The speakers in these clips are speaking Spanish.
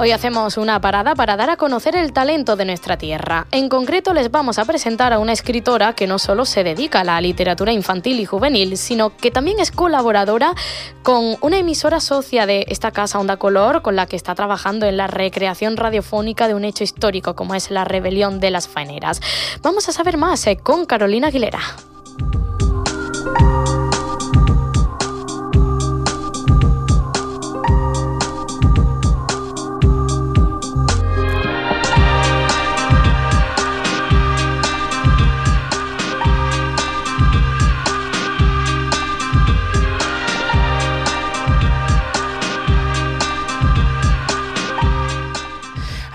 Hoy hacemos una parada para dar a conocer el talento de nuestra tierra. En concreto les vamos a presentar a una escritora que no solo se dedica a la literatura infantil y juvenil, sino que también es colaboradora con una emisora socia de esta casa Onda Color, con la que está trabajando en la recreación radiofónica de un hecho histórico como es la rebelión de las faeneras. Vamos a saber más eh, con Carolina Aguilera.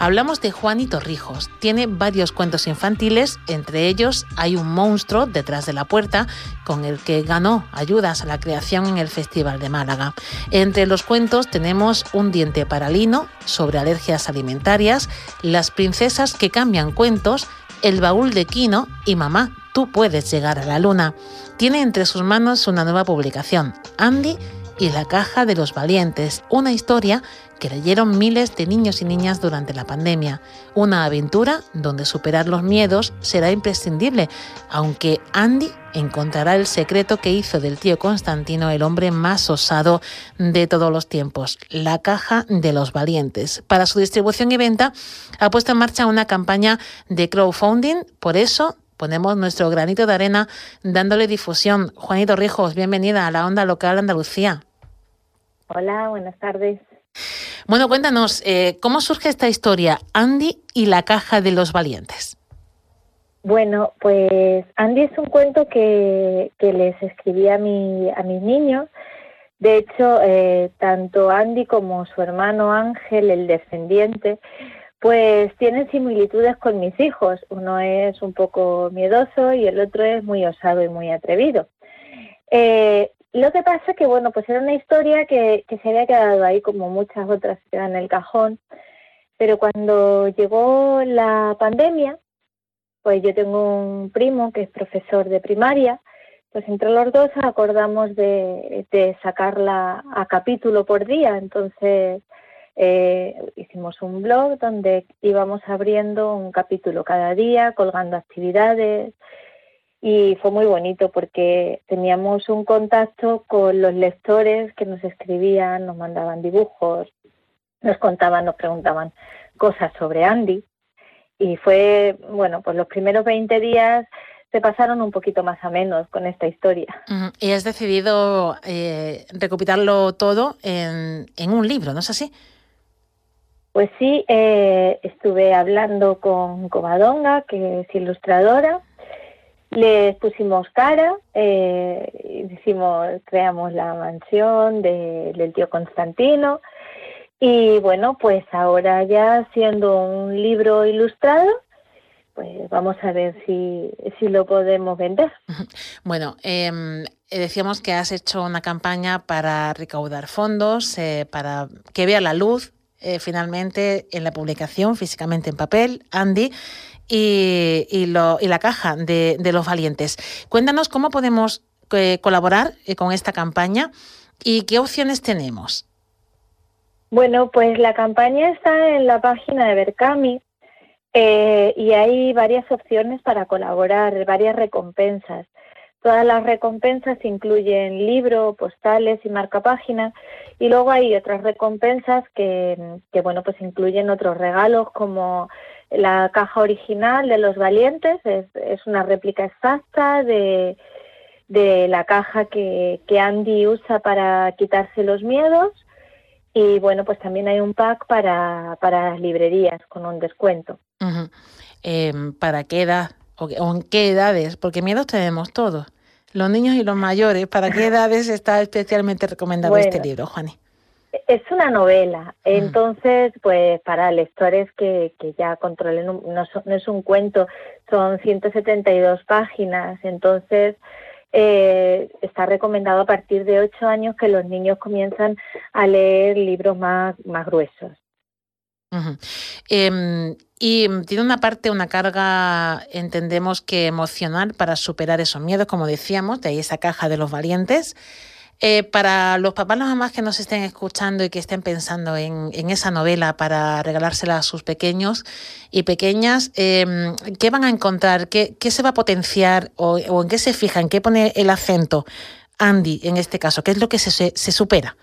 Hablamos de Juan Torrijos. Tiene varios cuentos infantiles, entre ellos hay un monstruo detrás de la puerta con el que ganó ayudas a la creación en el Festival de Málaga. Entre los cuentos tenemos Un diente paralino sobre alergias alimentarias, Las princesas que cambian cuentos, El baúl de Quino y Mamá, tú puedes llegar a la luna. Tiene entre sus manos una nueva publicación, Andy y la caja de los valientes, una historia que leyeron miles de niños y niñas durante la pandemia, una aventura donde superar los miedos será imprescindible, aunque Andy encontrará el secreto que hizo del tío Constantino el hombre más osado de todos los tiempos, la caja de los valientes. Para su distribución y venta ha puesto en marcha una campaña de crowdfunding, por eso ponemos nuestro granito de arena dándole difusión. Juanito Rijos, bienvenida a la onda local Andalucía. Hola, buenas tardes. Bueno, cuéntanos, eh, ¿cómo surge esta historia, Andy y la caja de los valientes? Bueno, pues Andy es un cuento que, les escribí a, mi, a mis niños. De hecho, eh, tanto Andy como su hermano Ángel, el descendiente, pues tienen similitudes con mis hijos. Uno es un poco miedoso y el otro es muy osado y muy atrevido. Eh, lo que pasa es que, bueno, pues era una historia que, se había quedado ahí como muchas otras que en el cajón, pero cuando llegó la pandemia, pues yo tengo un primo que es profesor de primaria, pues entre los dos acordamos de, de sacarla a capítulo por día, entonces eh, hicimos un blog donde íbamos abriendo un capítulo cada día, colgando actividades y fue muy bonito porque teníamos un contacto con los lectores que nos escribían, nos mandaban dibujos, nos contaban, nos preguntaban cosas sobre Andy y fue, bueno, pues los primeros 20 días se pasaron un poquito más a menos con esta historia. Y has decidido eh, recopilarlo todo en, en un libro, ¿no es así? Pues sí, eh, estuve hablando con Covadonga, que es ilustradora, les pusimos cara, eh, creamos la mansión del tío Constantino y bueno, pues ahora ya siendo un libro ilustrado, pues vamos a ver si, si lo podemos vender. Bueno, em, decíamos que has hecho una campaña para recaudar fondos, eh, para que vea la luz eh, finalmente en la publicación físicamente en papel, Andy, y, y, lo, y la caja de, los valientes. Cuéntanos cómo podemos eh, colaborar eh, con esta campaña y qué opciones tenemos. Bueno, pues la campaña está en la página de Berkami y hay varias opciones para colaborar, varias recompensas. Todas las recompensas incluyen libro, postales y marcapáginas y luego hay otras recompensas que, bueno, pues incluyen otros regalos como la caja original de los valientes, es, una réplica exacta de, la caja que, Andy usa para quitarse los miedos. Y bueno, pues también hay un pack para, para las librerías con un descuento. Em, ¿Para qué edad o, en qué edades? Porque miedos tenemos todos. Los niños y los mayores, ¿para qué edades está especialmente recomendado este libro, Juani? Es una novela, entonces, pues para lectores que, que ya controlen, no, no, es un cuento, son 172 páginas, entonces eh, está recomendado a partir de 8 años que los niños comienzan a leer libros más, más gruesos. Em, y tiene una parte, una carga, entendemos que emocional para superar esos miedos, como decíamos, de ahí esa caja de los valientes. Eh, para los papás, las mamás que nos estén escuchando y que estén pensando en, esa novela para regalársela a sus pequeños y pequeñas, em, ¿qué van a encontrar? ¿Qué, se va a potenciar o, en qué se fijan? ¿Qué pone el acento Andy en este caso? ¿Qué es lo que se, se supera?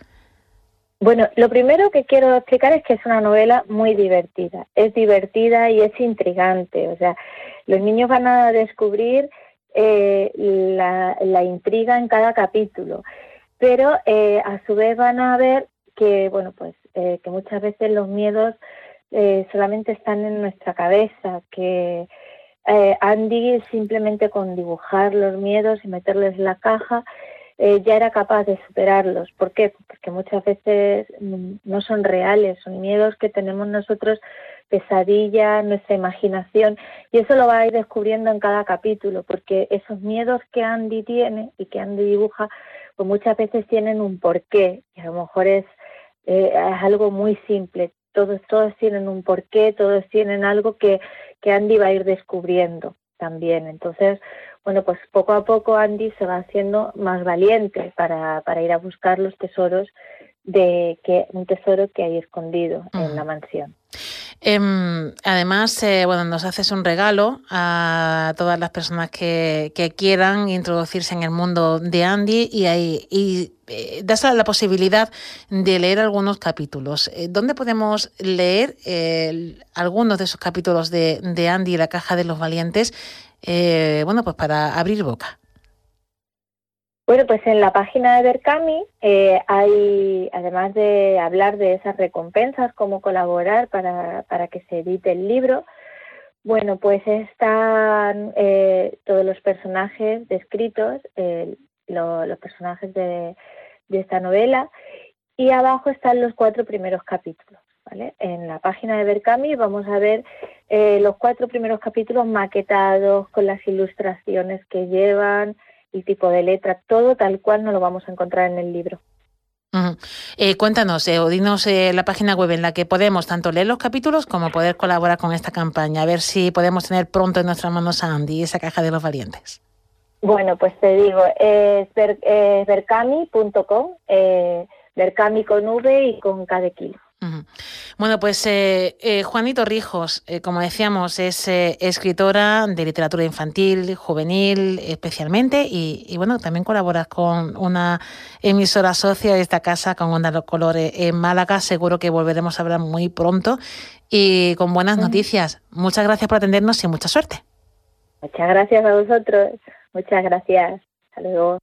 Bueno, lo primero que quiero explicar es que es una novela muy divertida. Es divertida y es intrigante. O sea, los niños van a descubrir eh, la, la, intriga en cada capítulo pero eh, a su vez van a ver que, bueno, pues eh, que muchas veces los miedos eh, solamente están en nuestra cabeza, que Andy simplemente con dibujar los miedos y meterles en la caja ya era capaz de superarlos. ¿Por qué? Porque muchas veces mm, no son reales, son miedos que tenemos nosotros, pesadillas, nuestra imaginación, y eso lo va a ir descubriendo en cada capítulo, porque esos miedos que Andy tiene y que Andy dibuja pues muchas veces tienen un porqué y a lo mejor es, eh, es algo muy simple. Todos, todos tienen un porqué, todos tienen algo que, que Andy va a ir descubriendo también. Entonces, bueno, pues poco a poco Andy se va haciendo más valiente para, para ir a buscar los tesoros de que un tesoro que hay escondido en la mansión. Em, además, eh, bueno, nos haces un regalo a todas las personas que, quieran introducirse en el mundo de Andy y, hay, y eh, das la posibilidad de leer algunos capítulos. Eh, ¿Dónde podemos leer algunos de esos capítulos de, de Andy y la caja de los valientes? bueno, pues para abrir boca. Bueno, pues en la página de Berkami eh, hay, además de hablar de esas recompensas, cómo colaborar para, para que se edite el libro, bueno, pues están eh, todos los personajes descritos, los personajes de, esta novela, y abajo están los cuatro primeros capítulos. ¿vale? En la página de Berkami vamos a ver eh, los cuatro primeros capítulos maquetados con las ilustraciones que llevan, el tipo de letra, todo tal cual no lo vamos a encontrar en el libro. Eh, cuéntanos eh, o dinos eh, la página web en la que podemos tanto leer los capítulos como poder colaborar con esta campaña, a ver si podemos tener pronto en nuestras manos a Andy esa caja de los valientes. Bueno, pues te digo, es vercami.com, vercami con V y con K de kilo. Bueno, pues eh, eh, Juanito Rijos, eh, como decíamos, es escritora de literatura infantil, juvenil especialmente, y, bueno, también colaboras con una emisora socia de esta casa, con Onda los Colores en Málaga. Seguro que volveremos a hablar muy pronto y con buenas noticias. Muchas gracias por atendernos y mucha suerte. Muchas gracias a vosotros. Muchas gracias. Hasta luego.